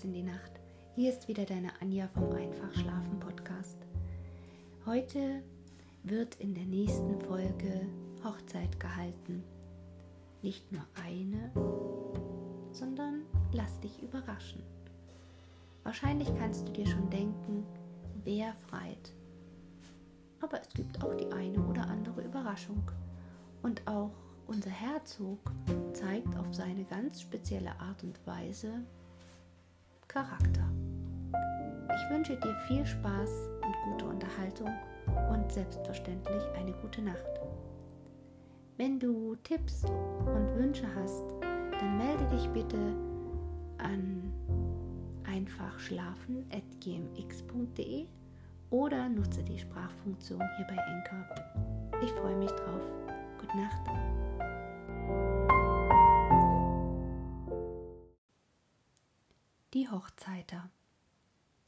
hinaus in die Nacht. Hier ist wieder deine Anja vom Einfach Schlafen Podcast. Heute wird in der nächsten Folge Hochzeit gehalten. Nicht nur eine, sondern lass dich überraschen. Wahrscheinlich kannst du dir schon denken, wer freit. Aber es gibt auch die eine oder andere Überraschung. Und auch unser Herzog zeigt auf seine ganz spezielle Art und Weise Charakter. Ich wünsche dir viel Spaß und gute Unterhaltung und selbstverständlich eine gute Nacht. Wenn du Tipps und Wünsche hast, dann melde dich bitte an einfachschlafen.gmx.de oder nutze die Sprachfunktion hier bei Anchor. Ich freue mich drauf. Gute Nacht. Die Hochzeiter.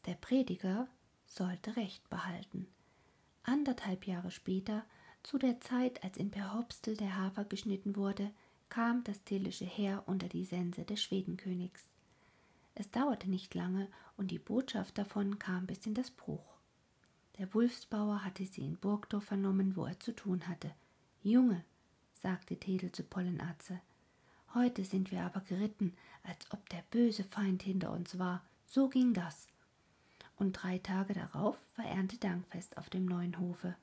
Der Prediger sollte Recht behalten. Anderthalb Jahre später, zu der Zeit, als in Perhopstel der Hafer geschnitten wurde, kam das tillische Heer unter die Sense des Schwedenkönigs. Es dauerte nicht lange, und die Botschaft davon kam bis in das Bruch. Der Wulfsbauer hatte sie in Burgdorf vernommen, wo er zu tun hatte. Junge, sagte Tedel zu Pollenatze, Heute sind wir aber geritten, als ob der böse Feind hinter uns war. So ging das. Und drei Tage darauf war Erntedankfest auf dem neuen Hofe.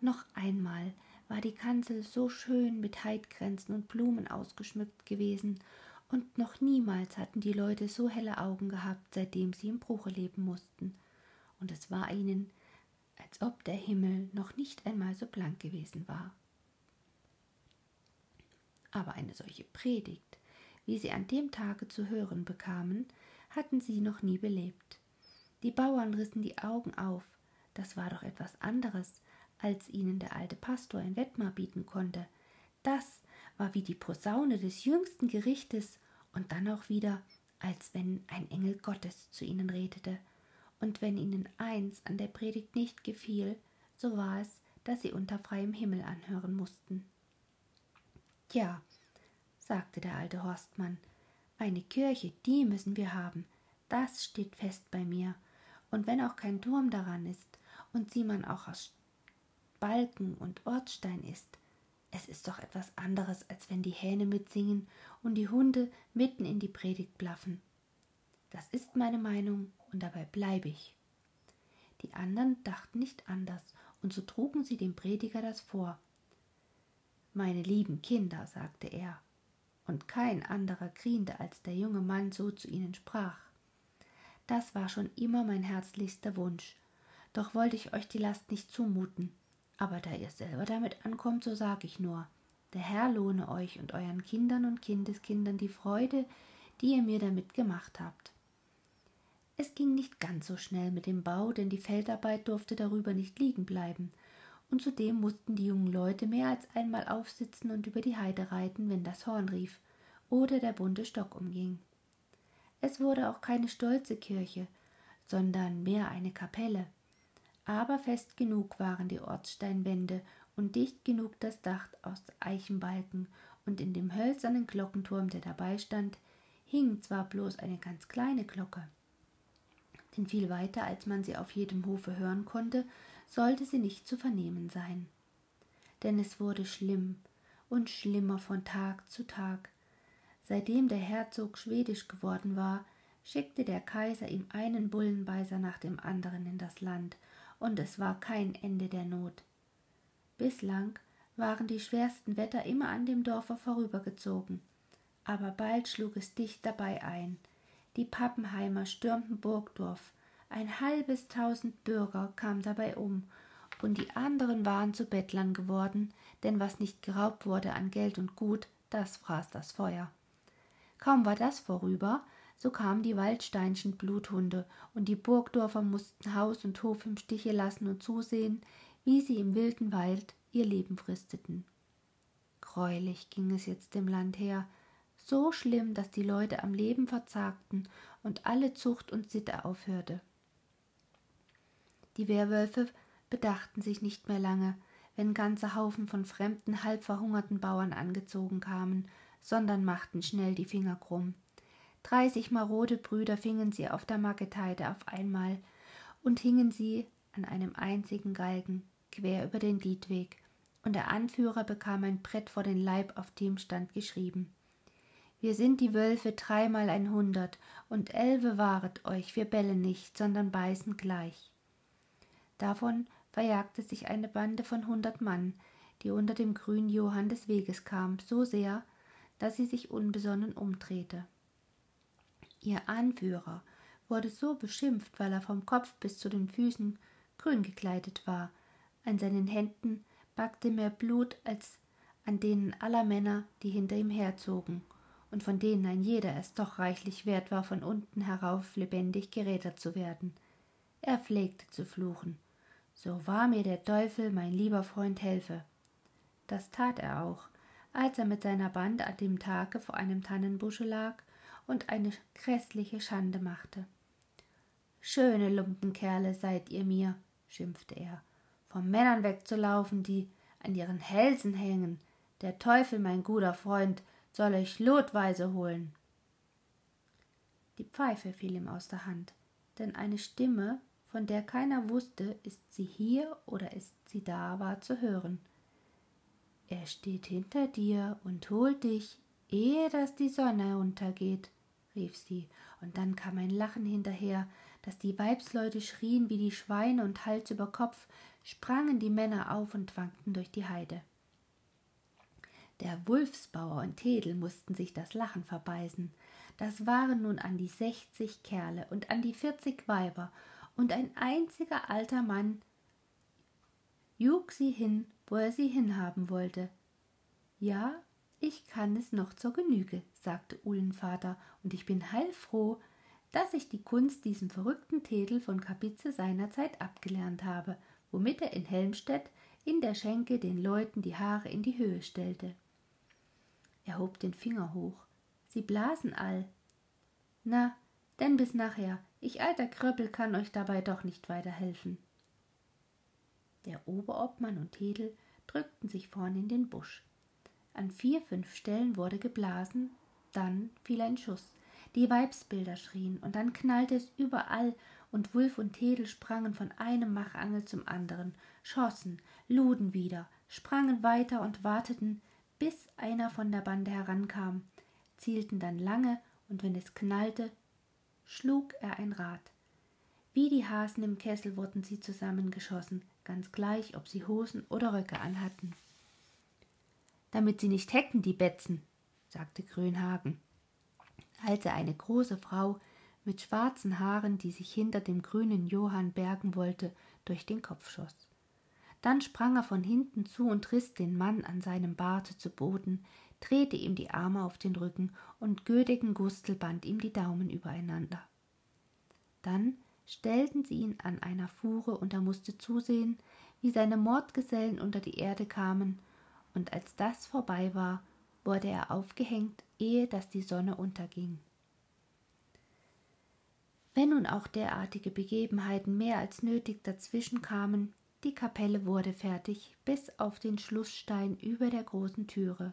Noch einmal war die Kanzel so schön mit Heidkränzen und Blumen ausgeschmückt gewesen, und noch niemals hatten die Leute so helle Augen gehabt, seitdem sie im Bruche leben mussten. Und es war ihnen, als ob der Himmel noch nicht einmal so blank gewesen war aber eine solche Predigt, wie sie an dem Tage zu hören bekamen, hatten sie noch nie belebt. Die Bauern rissen die Augen auf, das war doch etwas anderes, als ihnen der alte Pastor in Wettmar bieten konnte. Das war wie die Posaune des jüngsten Gerichtes und dann auch wieder, als wenn ein Engel Gottes zu ihnen redete. Und wenn ihnen eins an der Predigt nicht gefiel, so war es, dass sie unter freiem Himmel anhören mussten. Ja, sagte der alte Horstmann, eine Kirche, die müssen wir haben, das steht fest bei mir, und wenn auch kein Turm daran ist und sie man auch aus Balken und Ortstein ist, es ist doch etwas anderes, als wenn die Hähne mitsingen und die Hunde mitten in die Predigt blaffen. Das ist meine Meinung und dabei bleibe ich. Die anderen dachten nicht anders, und so trugen sie dem Prediger das vor, meine lieben Kinder, sagte er, und kein anderer griente, als der junge Mann so zu ihnen sprach. Das war schon immer mein herzlichster Wunsch, doch wollte ich euch die Last nicht zumuten. Aber da ihr selber damit ankommt, so sag ich nur, der Herr lohne euch und euren Kindern und Kindeskindern die Freude, die ihr mir damit gemacht habt. Es ging nicht ganz so schnell mit dem Bau, denn die Feldarbeit durfte darüber nicht liegen bleiben, und zudem mussten die jungen Leute mehr als einmal aufsitzen und über die Heide reiten, wenn das Horn rief oder der bunte Stock umging. Es wurde auch keine stolze Kirche, sondern mehr eine Kapelle. Aber fest genug waren die Ortssteinwände und dicht genug das Dach aus Eichenbalken, und in dem hölzernen Glockenturm, der dabei stand, hing zwar bloß eine ganz kleine Glocke, denn viel weiter, als man sie auf jedem Hofe hören konnte, sollte sie nicht zu vernehmen sein. Denn es wurde schlimm und schlimmer von Tag zu Tag. Seitdem der Herzog schwedisch geworden war, schickte der Kaiser ihm einen Bullenbeißer nach dem anderen in das Land, und es war kein Ende der Not. Bislang waren die schwersten Wetter immer an dem Dorfe vorübergezogen, aber bald schlug es dicht dabei ein. Die Pappenheimer stürmten Burgdorf, ein halbes Tausend Bürger kam dabei um, und die anderen waren zu Bettlern geworden, denn was nicht geraubt wurde an Geld und Gut, das fraß das Feuer. Kaum war das vorüber, so kamen die Waldsteinschen Bluthunde, und die Burgdorfer mussten Haus und Hof im Stiche lassen und zusehen, wie sie im wilden Wald ihr Leben fristeten. Greulich ging es jetzt dem Land her, so schlimm, dass die Leute am Leben verzagten und alle Zucht und Sitte aufhörte. Die Werwölfe bedachten sich nicht mehr lange, wenn ganze Haufen von fremden, halb verhungerten Bauern angezogen kamen, sondern machten schnell die Finger krumm. Dreißig marode Brüder fingen sie auf der Marketheide auf einmal und hingen sie an einem einzigen Galgen quer über den Liedweg, und der Anführer bekam ein Brett vor den Leib, auf dem stand geschrieben Wir sind die Wölfe dreimal ein hundert, und elfe wahret euch, wir bellen nicht, sondern beißen gleich. Davon verjagte sich eine Bande von hundert Mann, die unter dem grünen Johann des Weges kam, so sehr, dass sie sich unbesonnen umdrehte. Ihr Anführer wurde so beschimpft, weil er vom Kopf bis zu den Füßen grün gekleidet war. An seinen Händen backte mehr Blut als an denen aller Männer, die hinter ihm herzogen, und von denen ein jeder es doch reichlich wert war, von unten herauf lebendig gerädert zu werden. Er pflegte zu fluchen. So wahr mir der Teufel, mein lieber Freund, helfe. Das tat er auch, als er mit seiner Bande an dem Tage vor einem Tannenbusche lag und eine gräßliche Schande machte. Schöne Lumpenkerle seid ihr mir, schimpfte er, von Männern wegzulaufen, die an ihren Hälsen hängen. Der Teufel, mein guter Freund, soll euch lotweise holen. Die Pfeife fiel ihm aus der Hand, denn eine Stimme, von der keiner wusste, ist sie hier oder ist sie da, war zu hören. Er steht hinter dir und holt dich, ehe dass die Sonne untergeht, rief sie, und dann kam ein Lachen hinterher, dass die Weibsleute schrien wie die Schweine und Hals über Kopf sprangen die Männer auf und wankten durch die Heide. Der Wulfsbauer und Tedel mussten sich das Lachen verbeißen. Das waren nun an die sechzig Kerle und an die vierzig Weiber, und ein einziger alter Mann jug sie hin, wo er sie hinhaben wollte. Ja, ich kann es noch zur Genüge, sagte Uhlenvater, und ich bin heilfroh, dass ich die Kunst diesem verrückten Tedel von Kapitze seinerzeit abgelernt habe, womit er in Helmstedt in der Schenke den Leuten die Haare in die Höhe stellte. Er hob den Finger hoch. Sie blasen all. Na, denn bis nachher, ich alter Kröppel kann euch dabei doch nicht weiterhelfen. Der Oberobmann und Tedel drückten sich vorn in den Busch. An vier, fünf Stellen wurde geblasen, dann fiel ein Schuss. Die Weibsbilder schrien, und dann knallte es überall, und Wulf und Tedel sprangen von einem Machangel zum anderen, schossen, luden wieder, sprangen weiter und warteten, bis einer von der Bande herankam, zielten dann lange, und wenn es knallte, schlug er ein Rad. Wie die Hasen im Kessel wurden sie zusammengeschossen, ganz gleich, ob sie Hosen oder Röcke anhatten damit sie nicht hecken, die Betzen, sagte Grönhagen, als er eine große Frau mit schwarzen Haaren, die sich hinter dem grünen Johann bergen wollte, durch den Kopf schoss. Dann sprang er von hinten zu und riß den Mann an seinem Barte zu Boden, drehte ihm die Arme auf den Rücken und Gödigen Gustel band ihm die Daumen übereinander. Dann stellten sie ihn an einer Fuhre und er musste zusehen, wie seine Mordgesellen unter die Erde kamen und als das vorbei war, wurde er aufgehängt, ehe dass die Sonne unterging. Wenn nun auch derartige Begebenheiten mehr als nötig dazwischen kamen, die Kapelle wurde fertig bis auf den Schlussstein über der großen Türe,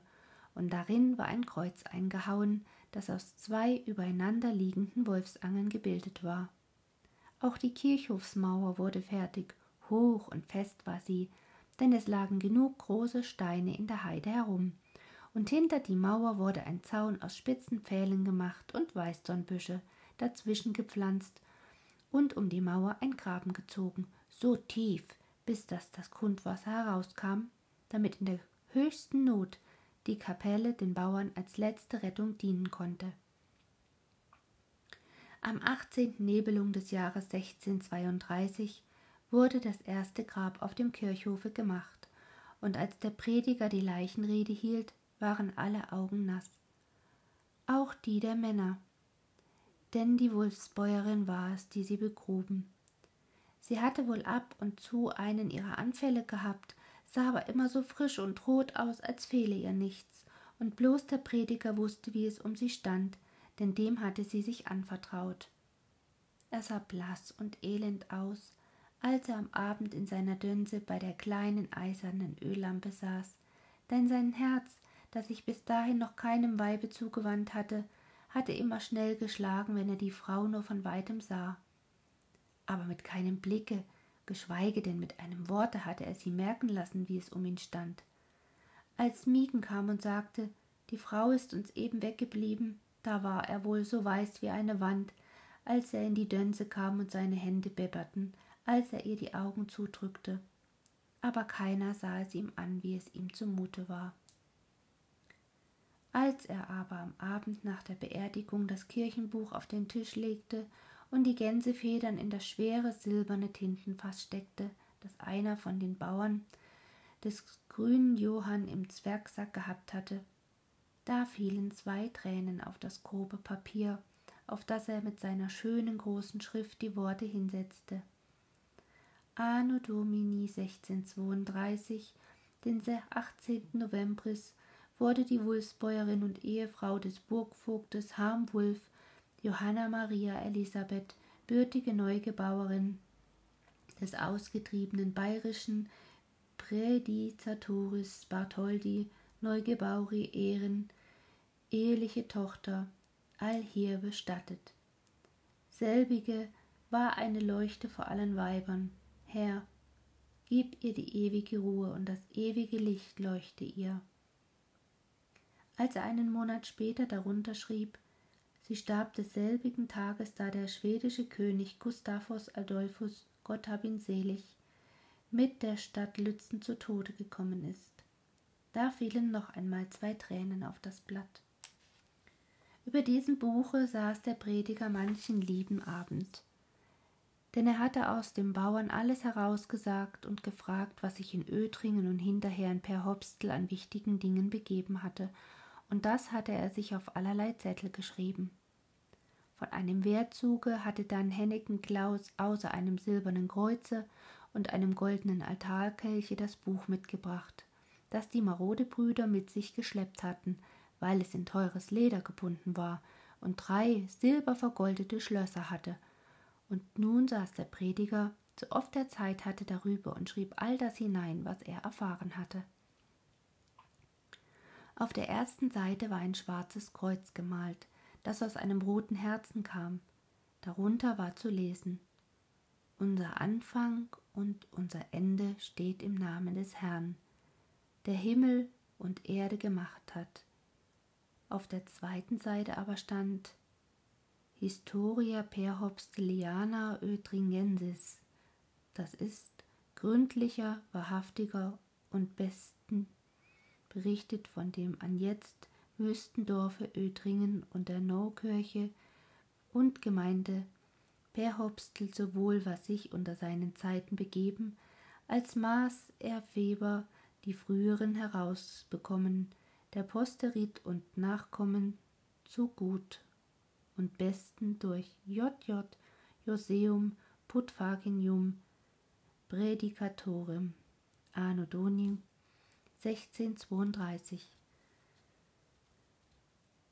und darin war ein Kreuz eingehauen, das aus zwei übereinander liegenden Wolfsangeln gebildet war. Auch die Kirchhofsmauer wurde fertig, hoch und fest war sie, denn es lagen genug große Steine in der Heide herum, und hinter die Mauer wurde ein Zaun aus spitzen Pfählen gemacht und Weißdornbüsche dazwischen gepflanzt und um die Mauer ein Graben gezogen, so tief, bis dass das Grundwasser herauskam, damit in der höchsten Not die Kapelle den Bauern als letzte Rettung dienen konnte. Am 18. Nebelung des Jahres 1632 wurde das erste Grab auf dem Kirchhofe gemacht, und als der Prediger die Leichenrede hielt, waren alle Augen nass. Auch die der Männer, denn die Wolfsbäuerin war es, die sie begruben. Sie hatte wohl ab und zu einen ihrer Anfälle gehabt, sah aber immer so frisch und rot aus, als fehle ihr nichts, und bloß der Prediger wusste, wie es um sie stand, denn dem hatte sie sich anvertraut. Er sah blass und elend aus, als er am Abend in seiner Dünse bei der kleinen eisernen Öllampe saß, denn sein Herz, das sich bis dahin noch keinem Weibe zugewandt hatte, hatte immer schnell geschlagen, wenn er die Frau nur von weitem sah. Aber mit keinem Blicke, geschweige denn mit einem Worte hatte er sie merken lassen, wie es um ihn stand. Als Miegen kam und sagte, die Frau ist uns eben weggeblieben, da war er wohl so weiß wie eine Wand, als er in die Dönse kam und seine Hände bibberten, als er ihr die Augen zudrückte. Aber keiner sah es ihm an, wie es ihm zumute war. Als er aber am Abend nach der Beerdigung das Kirchenbuch auf den Tisch legte und die Gänsefedern in das schwere silberne Tintenfass steckte, das einer von den Bauern des grünen Johann im Zwergsack gehabt hatte, da fielen zwei Tränen auf das grobe Papier, auf das er mit seiner schönen großen Schrift die Worte hinsetzte. Anno Domini 1632, den 18. Novembris, wurde die Wulfsbäuerin und Ehefrau des Burgvogtes Harmwulf, Johanna Maria Elisabeth, bürtige Neugebauerin des ausgetriebenen bayerischen Prädizatoris Bartholdi Neugebauri Ehren, eheliche Tochter, allhier bestattet. Selbige war eine Leuchte vor allen Weibern. Herr, gib ihr die ewige Ruhe und das ewige Licht leuchte ihr. Als er einen Monat später darunter schrieb, sie starb desselbigen Tages, da der schwedische König Gustavus Adolphus, Gott hab ihn selig, mit der Stadt Lützen zu Tode gekommen ist. Da fielen noch einmal zwei Tränen auf das Blatt. Über diesem Buche saß der Prediger manchen lieben Abend. Denn er hatte aus dem Bauern alles herausgesagt und gefragt, was sich in Ötringen und hinterher in Per Hopstl an wichtigen Dingen begeben hatte und das hatte er sich auf allerlei Zettel geschrieben. Von einem Wehrzuge hatte dann Henneken Klaus außer einem silbernen Kreuze und einem goldenen Altarkelche das Buch mitgebracht, das die Marodebrüder mit sich geschleppt hatten, weil es in teures Leder gebunden war und drei silbervergoldete Schlösser hatte. Und nun saß der Prediger, so oft er Zeit hatte, darüber und schrieb all das hinein, was er erfahren hatte. Auf der ersten Seite war ein schwarzes Kreuz gemalt, das aus einem roten Herzen kam. Darunter war zu lesen Unser Anfang und unser Ende steht im Namen des Herrn, der Himmel und Erde gemacht hat. Auf der zweiten Seite aber stand Historia perhopsteliana Ötringensis, das ist gründlicher, wahrhaftiger und besten berichtet von dem anjetzt Wüstendorfe Ödringen und der Naukirche und Gemeinde Perhopstl sowohl was sich unter seinen Zeiten begeben, als maß er Weber die früheren herausbekommen, der Posterit und Nachkommen zu gut und besten durch JJ Joseum Putfaginium Predicatorem Anno Doni 1632.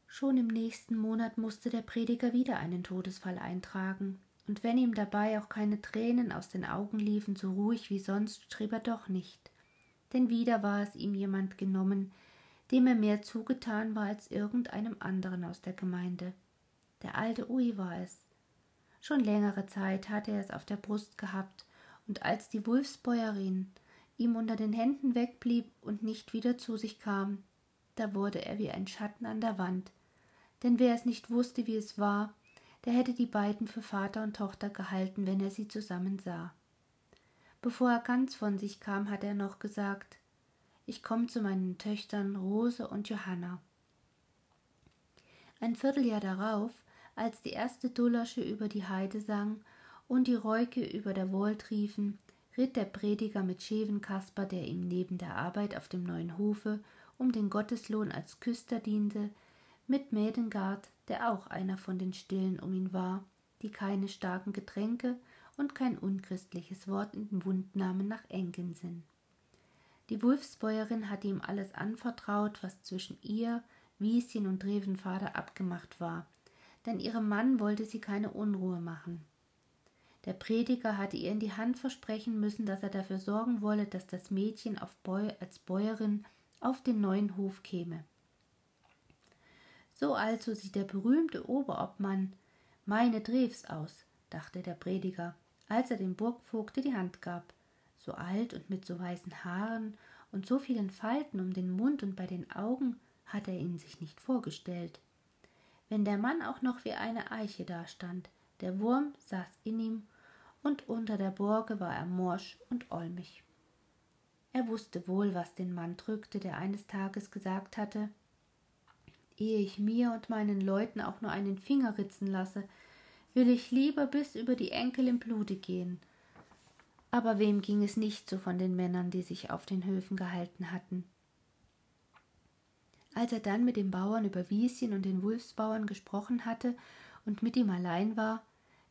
Schon im nächsten Monat musste der Prediger wieder einen Todesfall eintragen, und wenn ihm dabei auch keine Tränen aus den Augen liefen, so ruhig wie sonst, schrieb er doch nicht, denn wieder war es ihm jemand genommen, dem er mehr zugetan war als irgendeinem anderen aus der Gemeinde. Der alte Ui war es. Schon längere Zeit hatte er es auf der Brust gehabt, und als die Wulfsbäuerin ihm unter den Händen wegblieb und nicht wieder zu sich kam, da wurde er wie ein Schatten an der Wand. Denn wer es nicht wusste, wie es war, der hätte die beiden für Vater und Tochter gehalten, wenn er sie zusammen sah. Bevor er ganz von sich kam, hat er noch gesagt Ich komme zu meinen Töchtern Rose und Johanna. Ein Vierteljahr darauf, als die erste Dullersche über die Heide sang und die Räuke über der Wold riefen, ritt der Prediger mit Schevenkasper, der ihm neben der Arbeit auf dem neuen Hofe um den Gotteslohn als Küster diente, mit Mädengard, der auch einer von den Stillen um ihn war, die keine starken Getränke und kein unchristliches Wort in den Mund nahmen nach Enkensinn. Die Wulfsbäuerin hatte ihm alles anvertraut, was zwischen ihr, Wieschen und Revenvater abgemacht war, denn ihrem Mann wollte sie keine Unruhe machen. Der Prediger hatte ihr in die Hand versprechen müssen, dass er dafür sorgen wolle, dass das Mädchen Bäu als Bäuerin auf den neuen Hof käme. So also sieht der berühmte Oberobmann meine Drews aus, dachte der Prediger, als er dem Burgvogte die Hand gab. So alt und mit so weißen Haaren und so vielen Falten um den Mund und bei den Augen hat er ihn sich nicht vorgestellt. Wenn der Mann auch noch wie eine Eiche dastand, der Wurm saß in ihm, und unter der Borke war er morsch und olmig. Er wusste wohl, was den Mann drückte, der eines Tages gesagt hatte ehe ich mir und meinen Leuten auch nur einen Finger ritzen lasse, will ich lieber bis über die Enkel im Blute gehen. Aber wem ging es nicht so von den Männern, die sich auf den Höfen gehalten hatten? Als er dann mit dem Bauern über Wieschen und den Wulfsbauern gesprochen hatte und mit ihm allein war,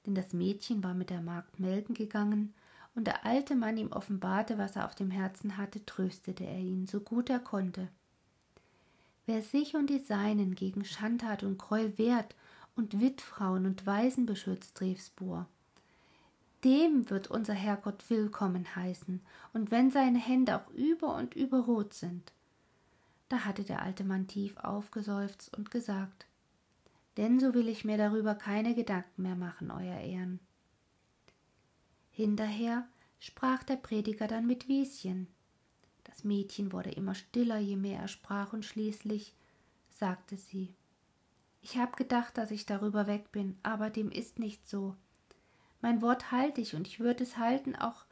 denn das Mädchen war mit der Magd melken gegangen, und der alte Mann ihm offenbarte, was er auf dem Herzen hatte, tröstete er ihn, so gut er konnte. Wer sich und die Seinen gegen Schandtat und Gräuel wehrt und Witfrauen und Waisen beschützt, rief's Bohr. Dem wird unser Herrgott willkommen heißen, und wenn seine Hände auch über und über rot sind. Da hatte der alte Mann tief aufgeseufzt und gesagt, denn so will ich mir darüber keine Gedanken mehr machen, Euer Ehren. Hinterher sprach der Prediger dann mit Wieschen, das Mädchen wurde immer stiller, je mehr er sprach, und schließlich sagte sie Ich hab gedacht, dass ich darüber weg bin, aber dem ist nicht so. Mein Wort halte ich, und ich würde es halten, auch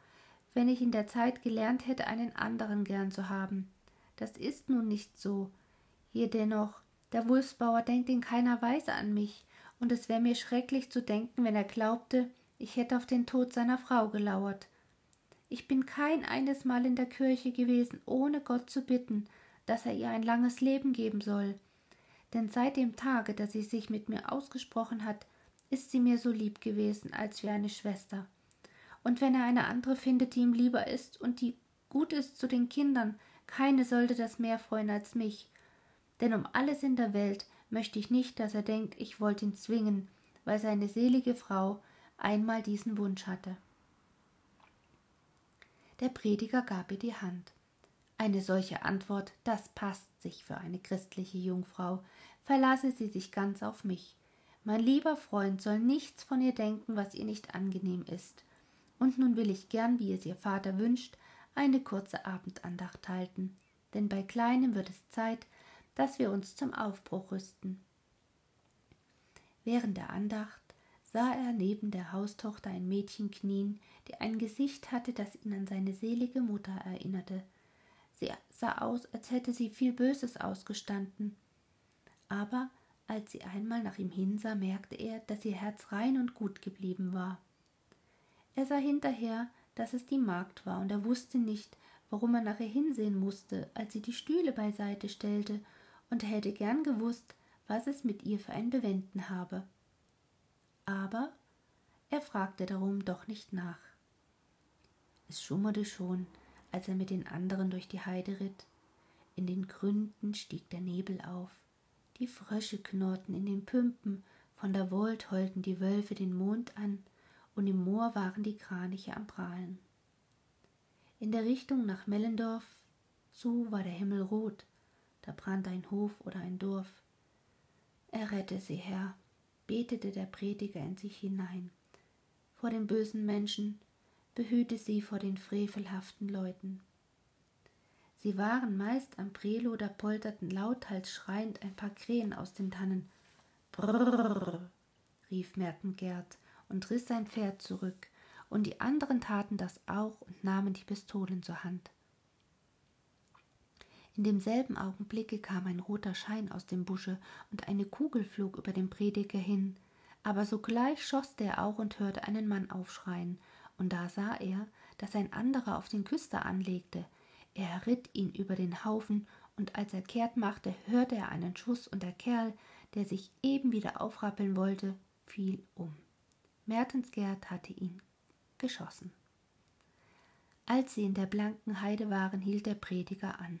wenn ich in der Zeit gelernt hätte, einen anderen gern zu haben. Das ist nun nicht so. Jedennoch, der Wulfsbauer denkt in keiner Weise an mich, und es wäre mir schrecklich zu denken, wenn er glaubte, ich hätte auf den Tod seiner Frau gelauert. Ich bin kein eines Mal in der Kirche gewesen, ohne Gott zu bitten, dass er ihr ein langes Leben geben soll. Denn seit dem Tage, da sie sich mit mir ausgesprochen hat, ist sie mir so lieb gewesen, als wie eine Schwester. Und wenn er eine andere findet, die ihm lieber ist und die gut ist zu den Kindern, keine sollte das mehr freuen als mich. Denn um alles in der Welt möchte ich nicht, dass er denkt, ich wollte ihn zwingen, weil seine selige Frau einmal diesen Wunsch hatte. Der Prediger gab ihr die Hand. Eine solche Antwort, das passt sich für eine christliche Jungfrau. Verlasse sie sich ganz auf mich. Mein lieber Freund soll nichts von ihr denken, was ihr nicht angenehm ist. Und nun will ich gern, wie es ihr Vater wünscht, eine kurze Abendandacht halten, denn bei Kleinem wird es Zeit, dass wir uns zum Aufbruch rüsten. Während der Andacht sah er neben der Haustochter ein Mädchen knien, die ein Gesicht hatte, das ihn an seine selige Mutter erinnerte. Sie sah aus, als hätte sie viel Böses ausgestanden. Aber als sie einmal nach ihm hinsah, merkte er, dass ihr Herz rein und gut geblieben war. Er sah hinterher, dass es die Magd war, und er wusste nicht, warum er nach ihr hinsehen musste, als sie die Stühle beiseite stellte, und hätte gern gewusst, was es mit ihr für ein Bewenden habe aber er fragte darum doch nicht nach. Es schummerte schon, als er mit den anderen durch die Heide ritt. In den Gründen stieg der Nebel auf, die Frösche knurrten in den Pümpen, von der Wold heulten die Wölfe den Mond an, und im Moor waren die Kraniche am Prahlen. In der Richtung nach Mellendorf zu war der Himmel rot, da brannte ein Hof oder ein Dorf. Errette sie, Herr, betete der Prediger in sich hinein. Vor den bösen Menschen, behüte sie vor den frevelhaften Leuten. Sie waren meist am Prelo, da polterten lauthals schreiend ein paar Krähen aus den Tannen. Brrrr, rief Merkengerd und riß sein Pferd zurück, und die anderen taten das auch und nahmen die Pistolen zur Hand. In demselben Augenblicke kam ein roter Schein aus dem Busche, und eine Kugel flog über den Prediger hin. Aber sogleich schoß der auch und hörte einen Mann aufschreien, und da sah er, dass ein anderer auf den Küster anlegte. Er ritt ihn über den Haufen, und als er kehrt machte, hörte er einen Schuss, und der Kerl, der sich eben wieder aufrappeln wollte, fiel um. Mertensgerd hatte ihn geschossen. Als sie in der blanken Heide waren, hielt der Prediger an.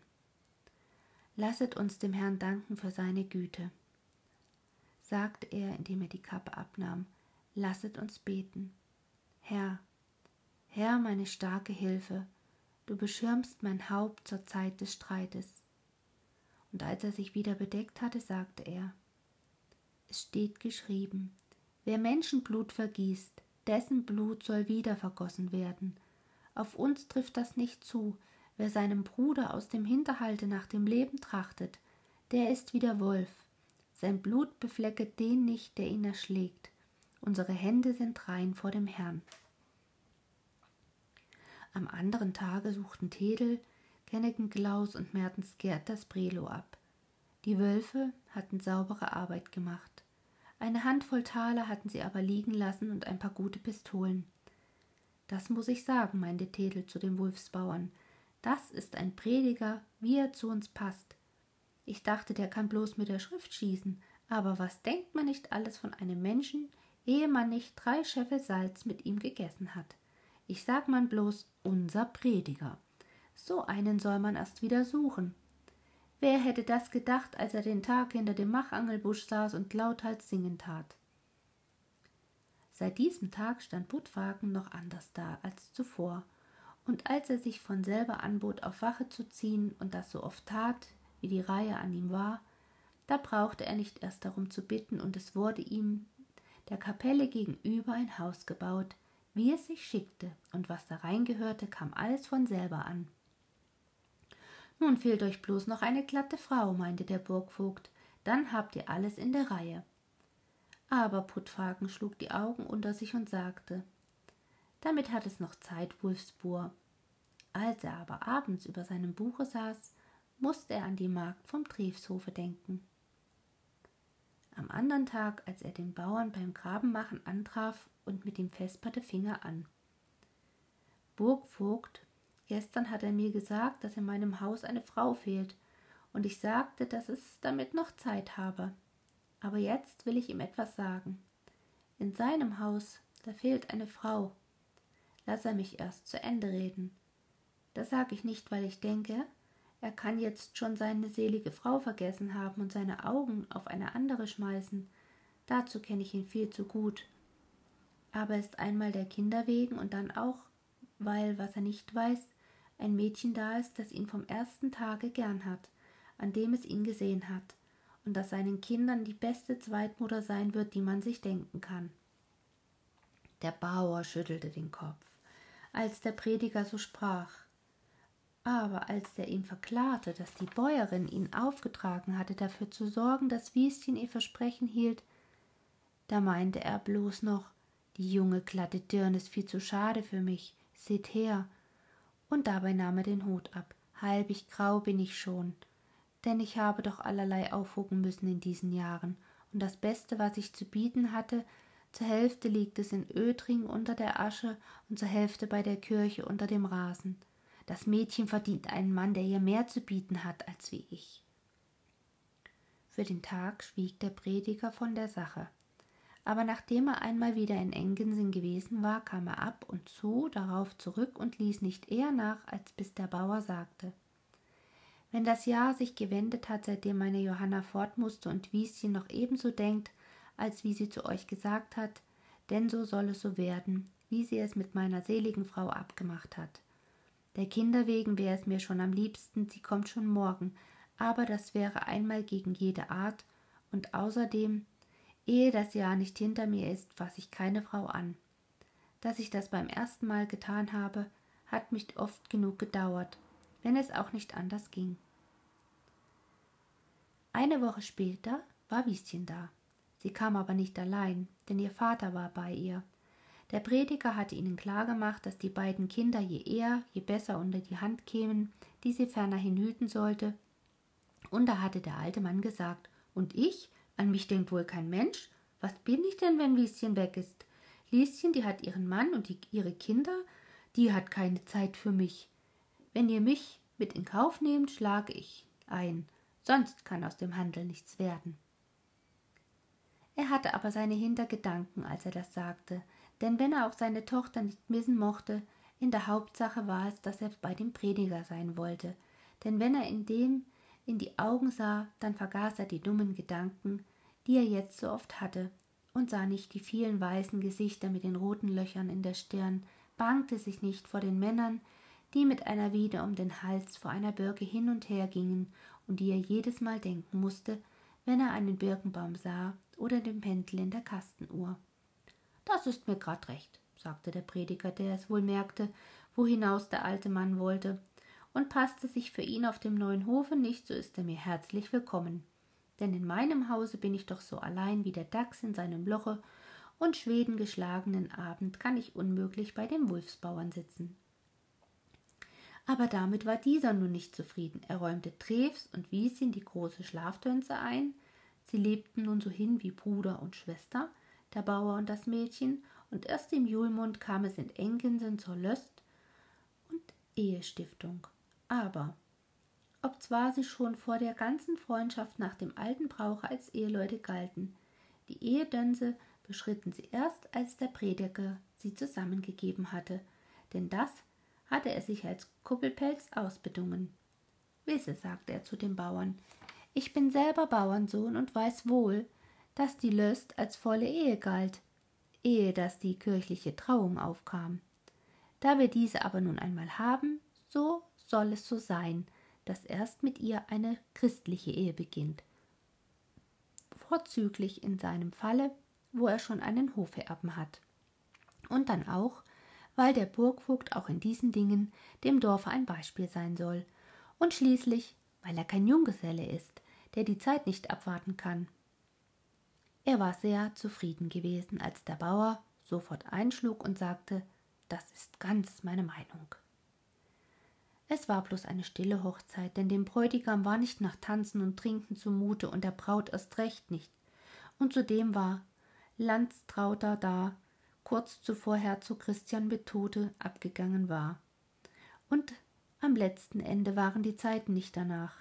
Lasset uns dem Herrn danken für seine Güte. sagte er, indem er die Kappe abnahm, lasset uns beten. Herr, Herr, meine starke Hilfe, du beschirmst mein Haupt zur Zeit des Streites. Und als er sich wieder bedeckt hatte, sagte er, Es steht geschrieben, wer Menschenblut vergießt, dessen Blut soll wieder vergossen werden. Auf uns trifft das nicht zu. Wer seinem Bruder aus dem Hinterhalte nach dem Leben trachtet, der ist wie der Wolf. Sein Blut beflecket den nicht, der ihn erschlägt. Unsere Hände sind rein vor dem Herrn. Am anderen Tage suchten Tedel, Kenneken Klaus und Mertens Gerd das Brelo ab. Die Wölfe hatten saubere Arbeit gemacht. Eine Handvoll Taler hatten sie aber liegen lassen und ein paar gute Pistolen. Das muss ich sagen, meinte Tedel zu dem Wolfsbauern. Das ist ein Prediger, wie er zu uns passt. Ich dachte, der kann bloß mit der Schrift schießen, aber was denkt man nicht alles von einem Menschen, ehe man nicht drei Scheffel Salz mit ihm gegessen hat? Ich sag man bloß unser Prediger. So einen soll man erst wieder suchen. Wer hätte das gedacht, als er den Tag hinter dem Machangelbusch saß und lauthals singen tat? Seit diesem Tag stand Budwagen noch anders da als zuvor, und als er sich von selber anbot, auf Wache zu ziehen und das so oft tat, wie die Reihe an ihm war, da brauchte er nicht erst darum zu bitten, und es wurde ihm der Kapelle gegenüber ein Haus gebaut, wie es sich schickte, und was da reingehörte, kam alles von selber an. Nun fehlt euch bloß noch eine glatte Frau, meinte der Burgvogt, dann habt ihr alles in der Reihe. Aber Puttfagen schlug die Augen unter sich und sagte Damit hat es noch Zeit, Wulfsbohr. Als er aber abends über seinem Buche saß, musste er an die Magd vom Trefshofe denken. Am andern Tag, als er den Bauern beim Grabenmachen antraf und mit ihm vesperte, fing er an. Burgvogt, Gestern hat er mir gesagt, dass in meinem Haus eine Frau fehlt, und ich sagte, dass es damit noch Zeit habe. Aber jetzt will ich ihm etwas sagen. In seinem Haus, da fehlt eine Frau. Lass er mich erst zu Ende reden. Das sage ich nicht, weil ich denke, er kann jetzt schon seine selige Frau vergessen haben und seine Augen auf eine andere schmeißen. Dazu kenne ich ihn viel zu gut. Aber ist einmal der Kinder wegen und dann auch, weil, was er nicht weiß, ein Mädchen da ist, das ihn vom ersten Tage gern hat, an dem es ihn gesehen hat, und das seinen Kindern die beste Zweitmutter sein wird, die man sich denken kann. Der Bauer schüttelte den Kopf, als der Prediger so sprach. Aber als er ihm verklarte, dass die Bäuerin ihn aufgetragen hatte, dafür zu sorgen, dass Wieschen ihr Versprechen hielt, da meinte er bloß noch, die junge glatte Dirn ist viel zu schade für mich. Seht her, und dabei nahm er den Hut ab. Halbig grau bin ich schon, denn ich habe doch allerlei aufhocken müssen in diesen Jahren, und das Beste, was ich zu bieten hatte, zur Hälfte liegt es in Ödring unter der Asche und zur Hälfte bei der Kirche unter dem Rasen. Das Mädchen verdient einen Mann, der ihr mehr zu bieten hat als wie ich. Für den Tag schwieg der Prediger von der Sache aber nachdem er einmal wieder in Engensen gewesen war, kam er ab und zu darauf zurück und ließ nicht eher nach, als bis der Bauer sagte Wenn das Jahr sich gewendet hat, seitdem meine Johanna fort musste und Wieschen noch ebenso denkt, als wie sie zu euch gesagt hat, denn so soll es so werden, wie sie es mit meiner seligen Frau abgemacht hat. Der Kinder wegen wäre es mir schon am liebsten, sie kommt schon morgen, aber das wäre einmal gegen jede Art, und außerdem Ehe das Jahr nicht hinter mir ist, fasse ich keine Frau an. Dass ich das beim ersten Mal getan habe, hat mich oft genug gedauert, wenn es auch nicht anders ging. Eine Woche später war Wieschen da. Sie kam aber nicht allein, denn ihr Vater war bei ihr. Der Prediger hatte ihnen klargemacht, dass die beiden Kinder je eher, je besser unter die Hand kämen, die sie fernerhin hüten sollte. Und da hatte der alte Mann gesagt, und ich, an mich denkt wohl kein Mensch. Was bin ich denn, wenn Lieschen weg ist? Lieschen, die hat ihren Mann und die, ihre Kinder, die hat keine Zeit für mich. Wenn ihr mich mit in Kauf nehmt, schlage ich ein, sonst kann aus dem Handel nichts werden. Er hatte aber seine Hintergedanken, als er das sagte, denn wenn er auch seine Tochter nicht missen mochte, in der Hauptsache war es, dass er bei dem Prediger sein wollte, denn wenn er in dem in die Augen sah, dann vergaß er die dummen Gedanken, die er jetzt so oft hatte, und sah nicht die vielen weißen Gesichter mit den roten Löchern in der Stirn, bangte sich nicht vor den Männern, die mit einer Wiede um den Hals vor einer Birke hin und her gingen und die er jedes Mal denken musste, wenn er einen Birkenbaum sah oder den Pendel in der Kastenuhr. Das ist mir grad recht, sagte der Prediger, der es wohl merkte, wo hinaus der alte Mann wollte, und passte sich für ihn auf dem neuen Hofe nicht, so ist er mir herzlich willkommen. Denn in meinem Hause bin ich doch so allein wie der Dachs in seinem Loche, und Schweden geschlagenen Abend kann ich unmöglich bei dem Wulfsbauern sitzen. Aber damit war dieser nun nicht zufrieden. Er räumte Treves und Wieschen die große Schlaftönse ein. Sie lebten nun so hin wie Bruder und Schwester, der Bauer und das Mädchen, und erst im Julmund kam es in Enkensen zur Löst und Ehestiftung. Aber obzwar sie schon vor der ganzen Freundschaft nach dem alten Brauche als Eheleute galten, die Ehedönse beschritten sie erst, als der Prediger sie zusammengegeben hatte, denn das hatte er sich als Kuppelpelz ausbedungen. Wisse, sagte er zu dem Bauern, ich bin selber Bauernsohn und weiß wohl, dass die Löst als volle Ehe galt, ehe dass die kirchliche Trauung aufkam. Da wir diese aber nun einmal haben, so soll es so sein, dass erst mit ihr eine christliche Ehe beginnt. Vorzüglich in seinem Falle, wo er schon einen Hofeerben hat. Und dann auch, weil der Burgvogt auch in diesen Dingen dem Dorfe ein Beispiel sein soll. Und schließlich, weil er kein Junggeselle ist, der die Zeit nicht abwarten kann. Er war sehr zufrieden gewesen, als der Bauer sofort einschlug und sagte, das ist ganz meine Meinung. Es war bloß eine stille Hochzeit, denn dem Bräutigam war nicht nach Tanzen und Trinken zumute und der Braut erst recht nicht. Und zudem war Landstrauter da, kurz zuvor Herzog Christian Methode abgegangen war. Und am letzten Ende waren die Zeiten nicht danach.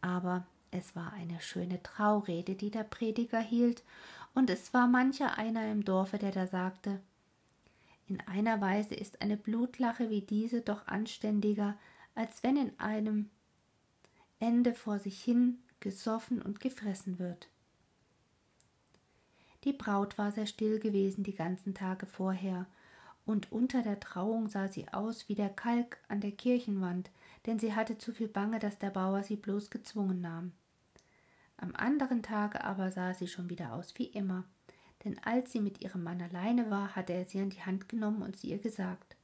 Aber es war eine schöne Traurede, die der Prediger hielt, und es war mancher einer im Dorfe, der da sagte, in einer Weise ist eine Blutlache wie diese doch anständiger, als wenn in einem Ende vor sich hin gesoffen und gefressen wird. Die Braut war sehr still gewesen die ganzen Tage vorher, und unter der Trauung sah sie aus wie der Kalk an der Kirchenwand, denn sie hatte zu viel Bange, dass der Bauer sie bloß gezwungen nahm. Am anderen Tage aber sah sie schon wieder aus wie immer, denn als sie mit ihrem Mann alleine war, hatte er sie an die Hand genommen und sie ihr gesagt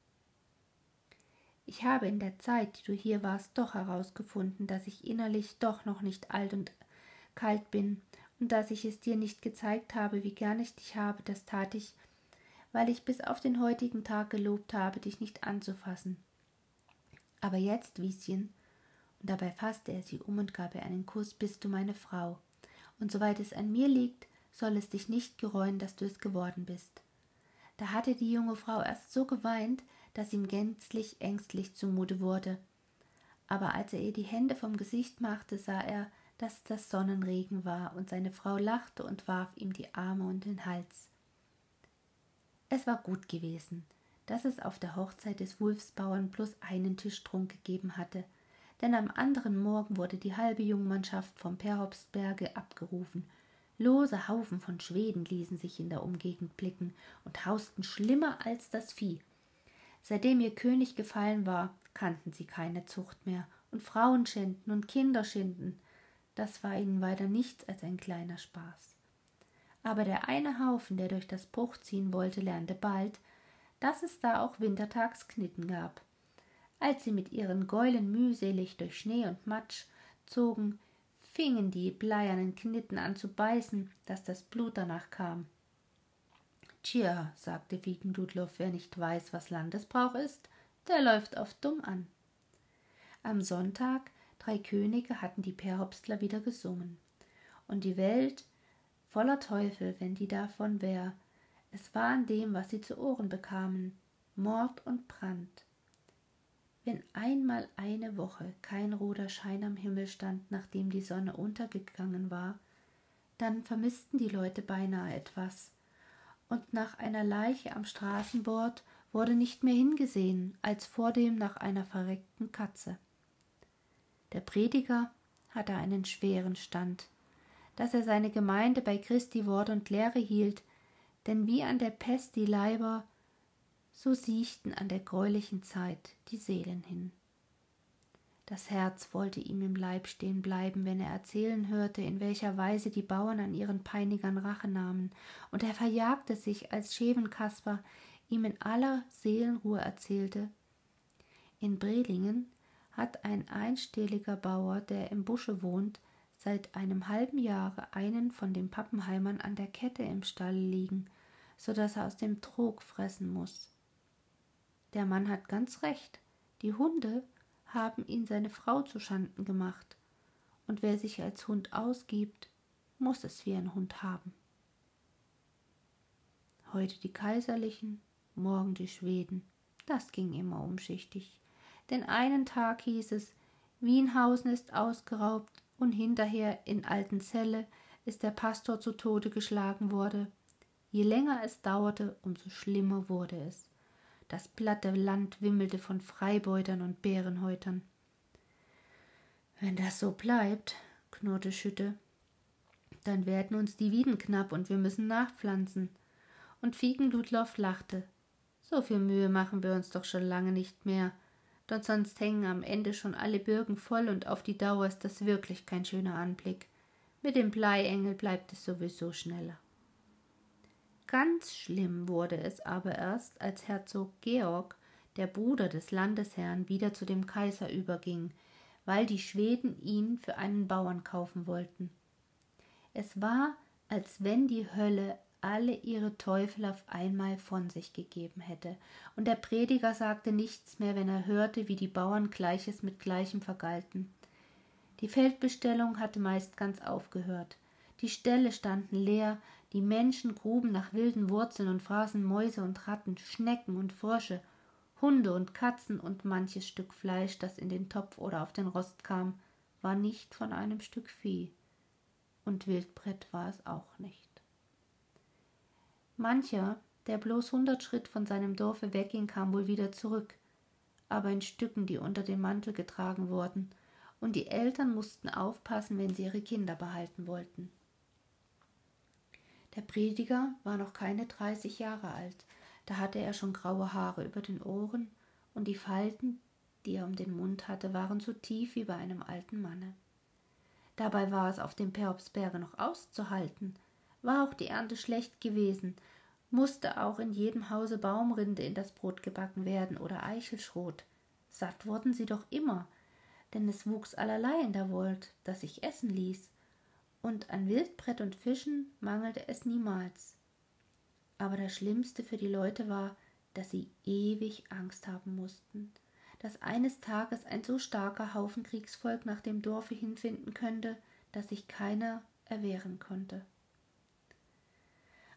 Ich habe in der Zeit, die du hier warst, doch herausgefunden, dass ich innerlich doch noch nicht alt und kalt bin, und dass ich es dir nicht gezeigt habe, wie gern ich dich habe, das tat ich, weil ich bis auf den heutigen Tag gelobt habe, dich nicht anzufassen. Aber jetzt, Wieschen, und dabei fasste er sie um und gab ihr einen Kuss, bist du meine Frau, und soweit es an mir liegt, soll es dich nicht gereuen, dass du es geworden bist. Da hatte die junge Frau erst so geweint, dass ihm gänzlich ängstlich zumute wurde. Aber als er ihr die Hände vom Gesicht machte, sah er, dass das Sonnenregen war, und seine Frau lachte und warf ihm die Arme und den Hals. Es war gut gewesen, dass es auf der Hochzeit des Wulfsbauern bloß einen Tischtrunk gegeben hatte, denn am anderen Morgen wurde die halbe Jungmannschaft vom Perhopsberge abgerufen. Lose Haufen von Schweden ließen sich in der Umgegend blicken und hausten schlimmer als das Vieh. Seitdem ihr König gefallen war, kannten sie keine Zucht mehr, und Frauen schinden und Kinder schinden, das war ihnen weiter nichts als ein kleiner Spaß. Aber der eine Haufen, der durch das Bruch ziehen wollte, lernte bald, dass es da auch wintertags Knitten gab. Als sie mit ihren Gäulen mühselig durch Schnee und Matsch zogen, fingen die bleiernen Knitten an zu beißen, dass das Blut danach kam. Tja, sagte Wiegendudlow, wer nicht weiß, was Landesbrauch ist, der läuft auf dumm an. Am Sonntag Drei Könige hatten die Perhopstler wieder gesungen. Und die Welt voller Teufel, wenn die davon wär. Es war an dem, was sie zu Ohren bekamen, Mord und Brand. Wenn einmal eine Woche kein roter Schein am Himmel stand, nachdem die Sonne untergegangen war, dann vermissten die Leute beinahe etwas. Und nach einer Leiche am Straßenbord wurde nicht mehr hingesehen, als vordem nach einer verreckten Katze. Der Prediger hatte einen schweren Stand, dass er seine Gemeinde bei Christi Wort und Lehre hielt, denn wie an der Pest die Leiber, so siechten an der greulichen Zeit die Seelen hin. Das Herz wollte ihm im Leib stehen bleiben, wenn er erzählen hörte, in welcher Weise die Bauern an ihren Peinigern Rache nahmen, und er verjagte sich, als Schevenkasper ihm in aller Seelenruhe erzählte. In Brelingen hat ein einstelliger Bauer, der im Busche wohnt, seit einem halben Jahre einen von den Pappenheimern an der Kette im Stall liegen, so dass er aus dem Trog fressen muss. Der Mann hat ganz recht, die Hunde haben ihn seine Frau zuschanden gemacht, und wer sich als Hund ausgibt, muss es wie ein Hund haben. Heute die Kaiserlichen, morgen die Schweden, das ging immer umschichtig. Denn einen Tag hieß es, Wienhausen ist ausgeraubt und hinterher in Altenzelle ist der Pastor zu Tode geschlagen wurde. Je länger es dauerte, umso schlimmer wurde es. Das platte Land wimmelte von Freibeutern und Bärenhäutern. Wenn das so bleibt, knurrte Schütte, dann werden uns die Wieden knapp und wir müssen nachpflanzen. Und Fiegenludloff lachte. So viel Mühe machen wir uns doch schon lange nicht mehr. Doch sonst hängen am Ende schon alle Bürgen voll und auf die Dauer ist das wirklich kein schöner Anblick. Mit dem Bleiengel bleibt es sowieso schneller. Ganz schlimm wurde es aber erst, als Herzog Georg, der Bruder des Landesherrn, wieder zu dem Kaiser überging, weil die Schweden ihn für einen Bauern kaufen wollten. Es war, als wenn die Hölle alle ihre Teufel auf einmal von sich gegeben hätte, und der Prediger sagte nichts mehr, wenn er hörte, wie die Bauern Gleiches mit Gleichem vergalten. Die Feldbestellung hatte meist ganz aufgehört. Die Ställe standen leer, die Menschen gruben nach wilden Wurzeln und fraßen Mäuse und Ratten, Schnecken und Frösche, Hunde und Katzen und manches Stück Fleisch, das in den Topf oder auf den Rost kam, war nicht von einem Stück Vieh. Und Wildbrett war es auch nicht. Mancher, der bloß hundert Schritt von seinem Dorfe wegging, kam wohl wieder zurück, aber in Stücken, die unter dem Mantel getragen wurden, und die Eltern mussten aufpassen, wenn sie ihre Kinder behalten wollten. Der Prediger war noch keine dreißig Jahre alt, da hatte er schon graue Haare über den Ohren, und die Falten, die er um den Mund hatte, waren so tief wie bei einem alten Manne. Dabei war es auf dem Peopsberge noch auszuhalten, war auch die Ernte schlecht gewesen, musste auch in jedem Hause Baumrinde in das Brot gebacken werden oder Eichelschrot. Satt wurden sie doch immer, denn es wuchs allerlei in der Wold, das sich essen ließ und an Wildbrett und Fischen mangelte es niemals. Aber das Schlimmste für die Leute war, dass sie ewig Angst haben mussten, dass eines Tages ein so starker Haufen Kriegsvolk nach dem Dorfe hinfinden könnte, dass sich keiner erwehren konnte.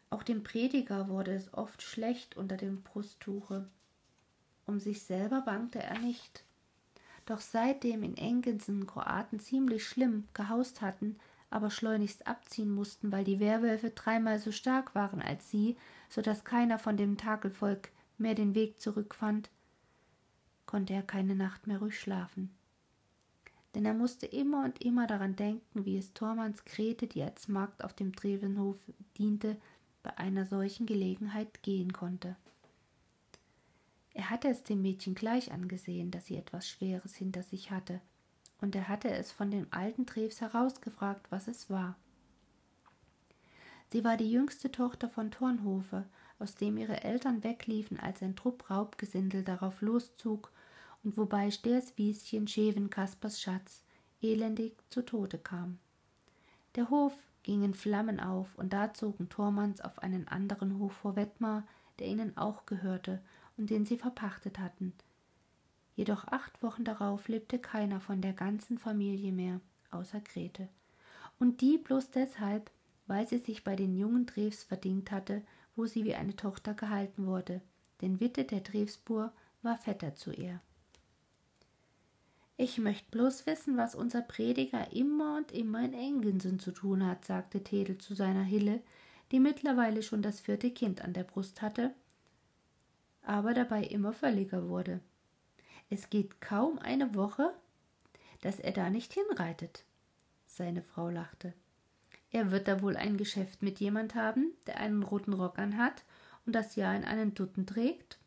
Auch dem Prediger wurde es oft schlecht unter dem Brusttuche. Um sich selber bangte er nicht. Doch seitdem in Engensen Kroaten ziemlich schlimm gehaust hatten, aber schleunigst abziehen mussten, weil die Werwölfe dreimal so stark waren als sie, so dass keiner von dem Takelvolk mehr den Weg zurückfand, konnte er keine Nacht mehr ruhig schlafen. Denn er musste immer und immer daran denken, wie es Tormanns Grete, die als Magd auf dem Trevenhof diente, bei einer solchen Gelegenheit gehen konnte. Er hatte es dem Mädchen gleich angesehen, dass sie etwas Schweres hinter sich hatte, und er hatte es von dem alten Treves herausgefragt, was es war. Sie war die jüngste Tochter von Tornhofe, aus dem ihre Eltern wegliefen, als ein Trupp Raubgesindel darauf loszog und wobei Sters Wieschen Scheven Kaspers Schatz elendig zu Tode kam. Der Hof ging in Flammen auf, und da zogen Tormanns auf einen anderen Hof vor Wettmar, der ihnen auch gehörte und den sie verpachtet hatten, Jedoch acht Wochen darauf lebte keiner von der ganzen Familie mehr, außer Grete. Und die bloß deshalb, weil sie sich bei den jungen Drews verdingt hatte, wo sie wie eine Tochter gehalten wurde, denn Witte der Drewsbur war Vetter zu ihr. Ich möcht bloß wissen, was unser Prediger immer und immer in Engensen zu tun hat, sagte Tedel zu seiner Hille, die mittlerweile schon das vierte Kind an der Brust hatte, aber dabei immer völliger wurde. Es geht kaum eine Woche, dass er da nicht hinreitet. Seine Frau lachte. Er wird da wohl ein Geschäft mit jemand haben, der einen roten Rock anhat und das Jahr in einen Dutten trägt.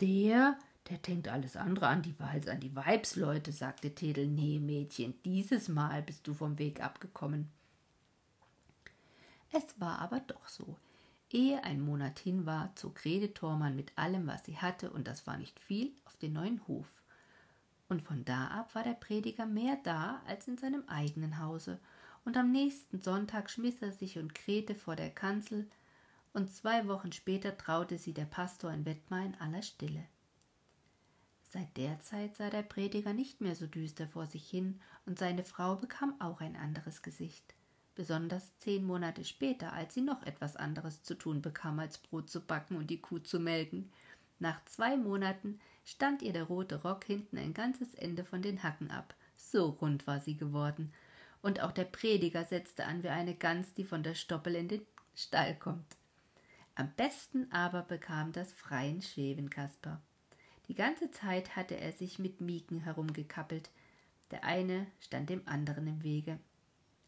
Der, Der denkt alles andere an die, als an die Weibsleute, sagte Tedel. Nee, Mädchen, dieses Mal bist du vom Weg abgekommen. Es war aber doch so. Ehe ein Monat hin war, zog Rede Thormann mit allem, was sie hatte, und das war nicht viel, auf den neuen Hof. Und von da ab war der Prediger mehr da als in seinem eigenen Hause, und am nächsten Sonntag schmiss er sich und Grete vor der Kanzel, und zwei Wochen später traute sie der Pastor in Wettmar in aller Stille. Seit der Zeit sah der Prediger nicht mehr so düster vor sich hin, und seine Frau bekam auch ein anderes Gesicht besonders zehn Monate später, als sie noch etwas anderes zu tun bekam, als Brot zu backen und die Kuh zu melken. Nach zwei Monaten stand ihr der rote Rock hinten ein ganzes Ende von den Hacken ab. So rund war sie geworden. Und auch der Prediger setzte an wie eine Gans, die von der Stoppel in den Stall kommt. Am besten aber bekam das freien Schwebenkasper. Die ganze Zeit hatte er sich mit Mieken herumgekappelt. Der eine stand dem anderen im Wege.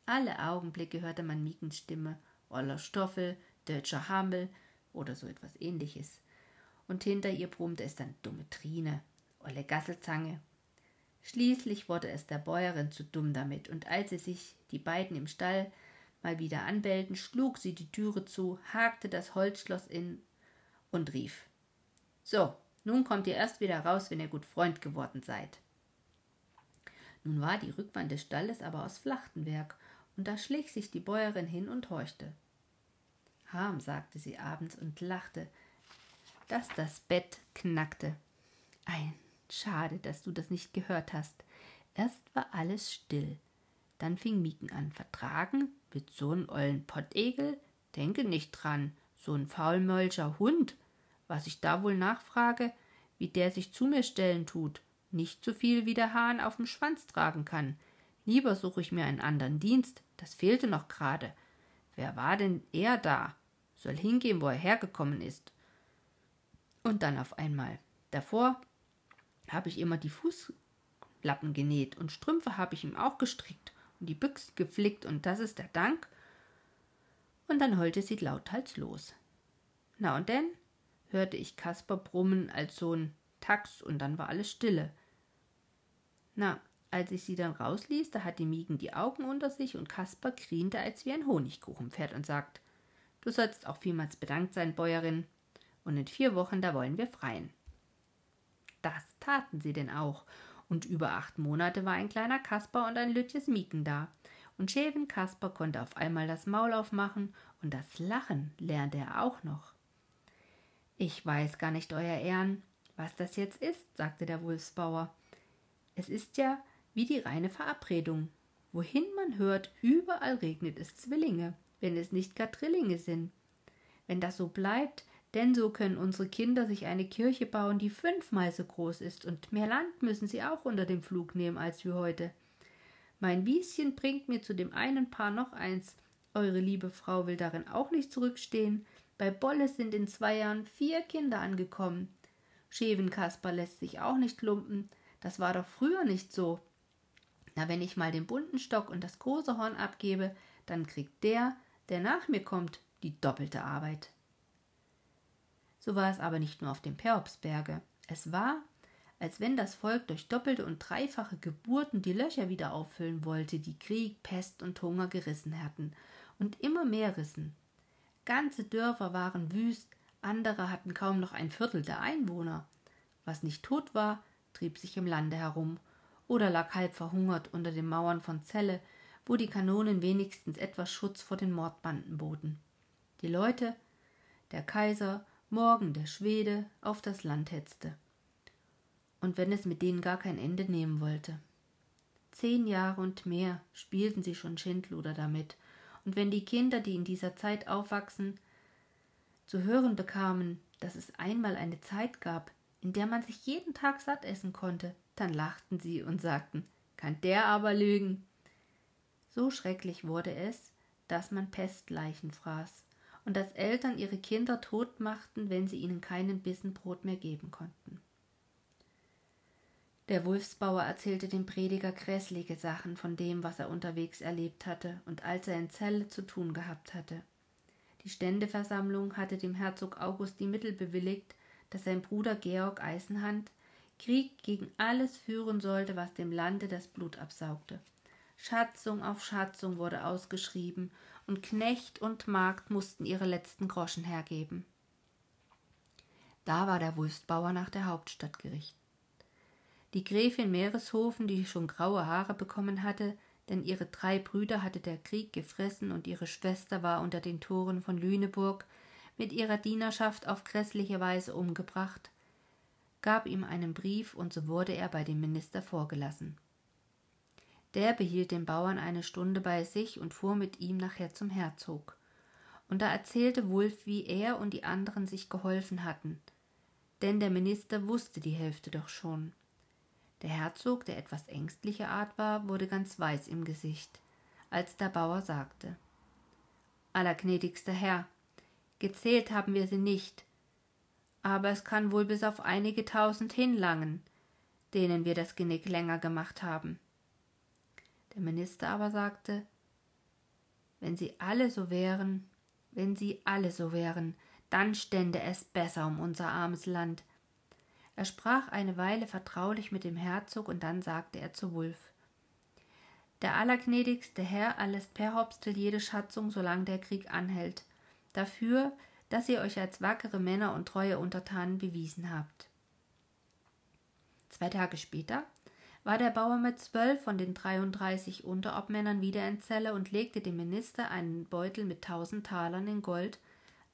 Alle Augenblicke hörte man Mikens Stimme, Oller Stoffel, Deutscher Hamel oder so etwas ähnliches. Und hinter ihr brummte es dann dumme Trine, Olle Gasselzange. Schließlich wurde es der Bäuerin zu dumm damit, und als sie sich die beiden im Stall mal wieder anbellten, schlug sie die Türe zu, hakte das Holzschloss in und rief So, nun kommt ihr erst wieder raus, wenn ihr gut Freund geworden seid. Nun war die Rückwand des Stalles aber aus Flachtenwerk, und da schlich sich die Bäuerin hin und horchte. Harm, sagte sie abends und lachte, dass das Bett knackte. Ein schade, dass du das nicht gehört hast. Erst war alles still. Dann fing Mieken an. Vertragen mit so'n ollen Pottegel? Denke nicht dran, so'n faulmölscher Hund. Was ich da wohl nachfrage, wie der sich zu mir stellen tut. Nicht so viel wie der Hahn auf dem Schwanz tragen kann. Lieber suche ich mir einen anderen Dienst, das fehlte noch gerade. Wer war denn er da? Soll hingehen, wo er hergekommen ist. Und dann auf einmal. Davor habe ich immer die Fußlappen genäht und Strümpfe habe ich ihm auch gestrickt und die Büchsen geflickt und das ist der Dank. Und dann heulte sie lauthals los. Na und denn? Hörte ich Kasper brummen als so'n Tax und dann war alles stille. Na, als ich sie dann rausließ, da hat die Miegen die Augen unter sich und Kasper griente als wie ein Honigkuchenpferd und sagt: Du sollst auch vielmals bedankt sein, Bäuerin, und in vier Wochen da wollen wir freien. Das taten sie denn auch, und über acht Monate war ein kleiner Kasper und ein Lütjes Mieken da, und Schäven Kasper konnte auf einmal das Maul aufmachen, und das Lachen lernte er auch noch. Ich weiß gar nicht, Euer Ehren, was das jetzt ist, sagte der Wulfsbauer. Es ist ja, wie die reine Verabredung. Wohin man hört, überall regnet es Zwillinge, wenn es nicht gar Drillinge sind. Wenn das so bleibt, denn so können unsere Kinder sich eine Kirche bauen, die fünfmal so groß ist, und mehr Land müssen sie auch unter dem Flug nehmen als wir heute. Mein Wieschen bringt mir zu dem einen Paar noch eins. Eure liebe Frau will darin auch nicht zurückstehen. Bei Bolle sind in zwei Jahren vier Kinder angekommen. Schevenkasper lässt sich auch nicht lumpen. Das war doch früher nicht so. Na, wenn ich mal den bunten Stock und das große Horn abgebe, dann kriegt der, der nach mir kommt, die doppelte Arbeit. So war es aber nicht nur auf dem Peopsberge. Es war, als wenn das Volk durch doppelte und dreifache Geburten die Löcher wieder auffüllen wollte, die Krieg, Pest und Hunger gerissen hatten und immer mehr rissen. Ganze Dörfer waren wüst, andere hatten kaum noch ein Viertel der Einwohner. Was nicht tot war, trieb sich im Lande herum oder lag halb verhungert unter den Mauern von Celle, wo die Kanonen wenigstens etwas Schutz vor den Mordbanden boten. Die Leute, der Kaiser, morgen der Schwede, auf das Land hetzte. Und wenn es mit denen gar kein Ende nehmen wollte. Zehn Jahre und mehr spielten sie schon Schindluder damit, und wenn die Kinder, die in dieser Zeit aufwachsen, zu hören bekamen, dass es einmal eine Zeit gab, in der man sich jeden Tag satt essen konnte, dann lachten sie und sagten, kann der aber lügen. So schrecklich wurde es, dass man Pestleichen fraß und dass Eltern ihre Kinder tot machten, wenn sie ihnen keinen Bissen Brot mehr geben konnten. Der Wulfsbauer erzählte dem Prediger grässliche Sachen von dem, was er unterwegs erlebt hatte und als er in Celle zu tun gehabt hatte. Die Ständeversammlung hatte dem Herzog August die Mittel bewilligt, dass sein Bruder Georg Eisenhand Krieg gegen alles führen sollte, was dem Lande das Blut absaugte. Schatzung auf Schatzung wurde ausgeschrieben, und Knecht und Magd mussten ihre letzten Groschen hergeben. Da war der Wulstbauer nach der Hauptstadt gerichtet. Die Gräfin Meereshofen, die schon graue Haare bekommen hatte, denn ihre drei Brüder hatte der Krieg gefressen und ihre Schwester war unter den Toren von Lüneburg mit ihrer Dienerschaft auf grässliche Weise umgebracht, gab ihm einen Brief und so wurde er bei dem Minister vorgelassen. Der behielt den Bauern eine Stunde bei sich und fuhr mit ihm nachher zum Herzog. Und da erzählte Wulf, wie er und die anderen sich geholfen hatten, denn der Minister wusste die Hälfte doch schon. Der Herzog, der etwas ängstlicher Art war, wurde ganz weiß im Gesicht, als der Bauer sagte Allergnädigster Herr, gezählt haben wir sie nicht, aber es kann wohl bis auf einige tausend hinlangen, denen wir das Genick länger gemacht haben. Der Minister aber sagte Wenn sie alle so wären, wenn sie alle so wären, dann stände es besser um unser armes Land, er sprach eine Weile vertraulich mit dem Herzog, und dann sagte er zu Wulf Der allergnädigste Herr erläßt per Hopstel jede Schatzung, solange der Krieg anhält, dafür, dass ihr euch als wackere Männer und treue Untertanen bewiesen habt. Zwei Tage später war der Bauer mit zwölf von den dreiunddreißig Unterobmännern wieder in Zelle und legte dem Minister einen Beutel mit tausend Talern in Gold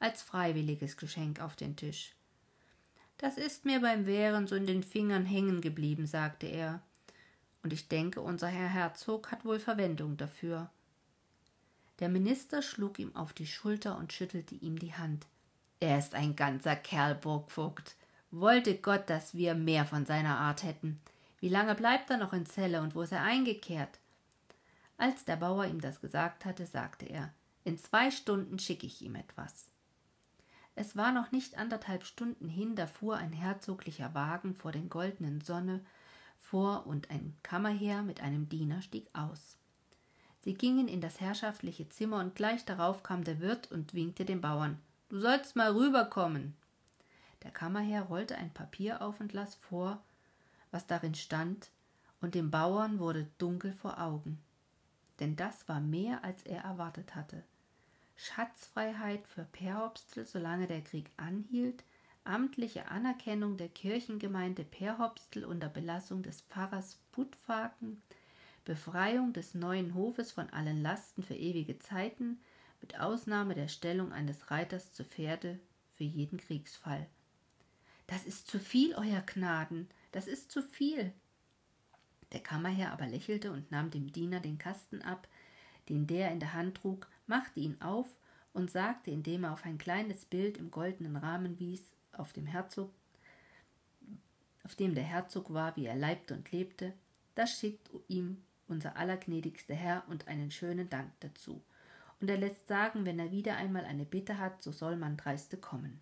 als freiwilliges Geschenk auf den Tisch. Das ist mir beim Wehren so in den Fingern hängen geblieben, sagte er. Und ich denke, unser Herr Herzog hat wohl Verwendung dafür. Der Minister schlug ihm auf die Schulter und schüttelte ihm die Hand. Er ist ein ganzer Kerl, Burgvogt. Wollte Gott, dass wir mehr von seiner Art hätten. Wie lange bleibt er noch in Zelle und wo ist er eingekehrt? Als der Bauer ihm das gesagt hatte, sagte er In zwei Stunden schicke ich ihm etwas. Es war noch nicht anderthalb Stunden hin, da fuhr ein herzoglicher Wagen vor den goldenen Sonne vor und ein Kammerherr mit einem Diener stieg aus. Sie gingen in das herrschaftliche Zimmer und gleich darauf kam der Wirt und winkte dem Bauern Du sollst mal rüberkommen. Der Kammerherr rollte ein Papier auf und las vor, was darin stand, und dem Bauern wurde dunkel vor Augen. Denn das war mehr, als er erwartet hatte. Schatzfreiheit für Perhopstel, solange der Krieg anhielt, amtliche Anerkennung der Kirchengemeinde Perhopstel unter Belassung des Pfarrers Putfaken, Befreiung des neuen Hofes von allen Lasten für ewige Zeiten, mit Ausnahme der Stellung eines Reiters zu Pferde für jeden Kriegsfall. Das ist zu viel, Euer Gnaden, das ist zu viel. Der Kammerherr aber lächelte und nahm dem Diener den Kasten ab, den der in der Hand trug, machte ihn auf und sagte, indem er auf ein kleines Bild im goldenen Rahmen wies, auf dem Herzog, auf dem der Herzog war, wie er leibte und lebte, das schickt ihm unser allergnädigster Herr und einen schönen Dank dazu. Und er lässt sagen, wenn er wieder einmal eine Bitte hat, so soll man dreiste kommen.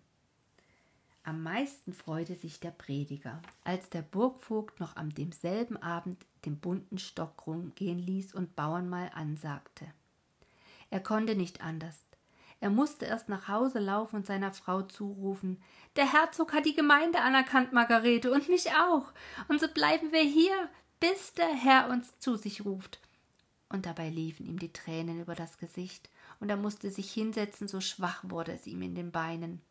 Am meisten freute sich der Prediger, als der Burgvogt noch am demselben Abend den bunten Stock rumgehen ließ und Bauern mal ansagte. Er konnte nicht anders. Er musste erst nach Hause laufen und seiner Frau zurufen Der Herzog hat die Gemeinde anerkannt, Margarete, und mich auch. Und so bleiben wir hier, bis der Herr uns zu sich ruft. Und dabei liefen ihm die Tränen über das Gesicht, und er musste sich hinsetzen, so schwach wurde es ihm in den Beinen.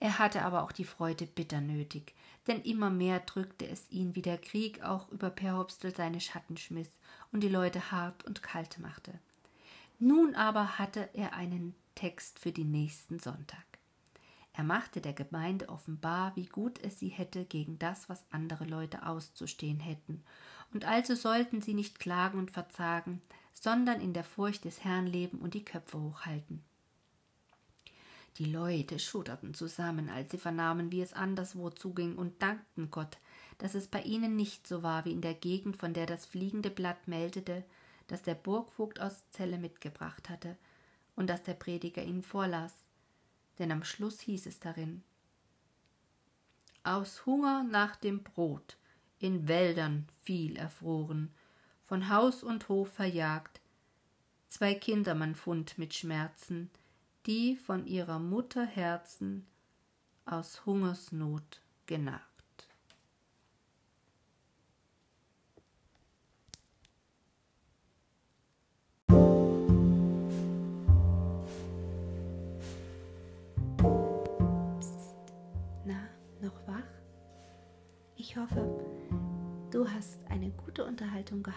Er hatte aber auch die Freude bitter nötig, denn immer mehr drückte es ihn, wie der Krieg auch über Perhopstel seine Schatten schmiss und die Leute hart und kalt machte. Nun aber hatte er einen Text für den nächsten Sonntag. Er machte der Gemeinde offenbar, wie gut es sie hätte gegen das, was andere Leute auszustehen hätten, und also sollten sie nicht klagen und verzagen, sondern in der Furcht des Herrn leben und die Köpfe hochhalten. Die Leute schudderten zusammen, als sie vernahmen, wie es anderswo zuging, und dankten Gott, dass es bei ihnen nicht so war wie in der Gegend, von der das fliegende Blatt meldete, das der Burgvogt aus Zelle mitgebracht hatte und das der Prediger ihnen vorlas. Denn am Schluss hieß es darin Aus Hunger nach dem Brot, in Wäldern viel erfroren, von Haus und Hof verjagt, zwei Kinder man fund mit Schmerzen, die von ihrer Mutter Herzen aus Hungersnot genagt.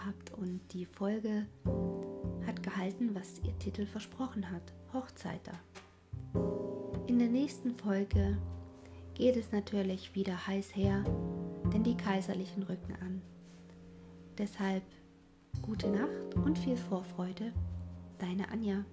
Gehabt und die Folge hat gehalten, was ihr Titel versprochen hat. Hochzeiter. In der nächsten Folge geht es natürlich wieder heiß her, denn die Kaiserlichen rücken an. Deshalb gute Nacht und viel Vorfreude. Deine Anja.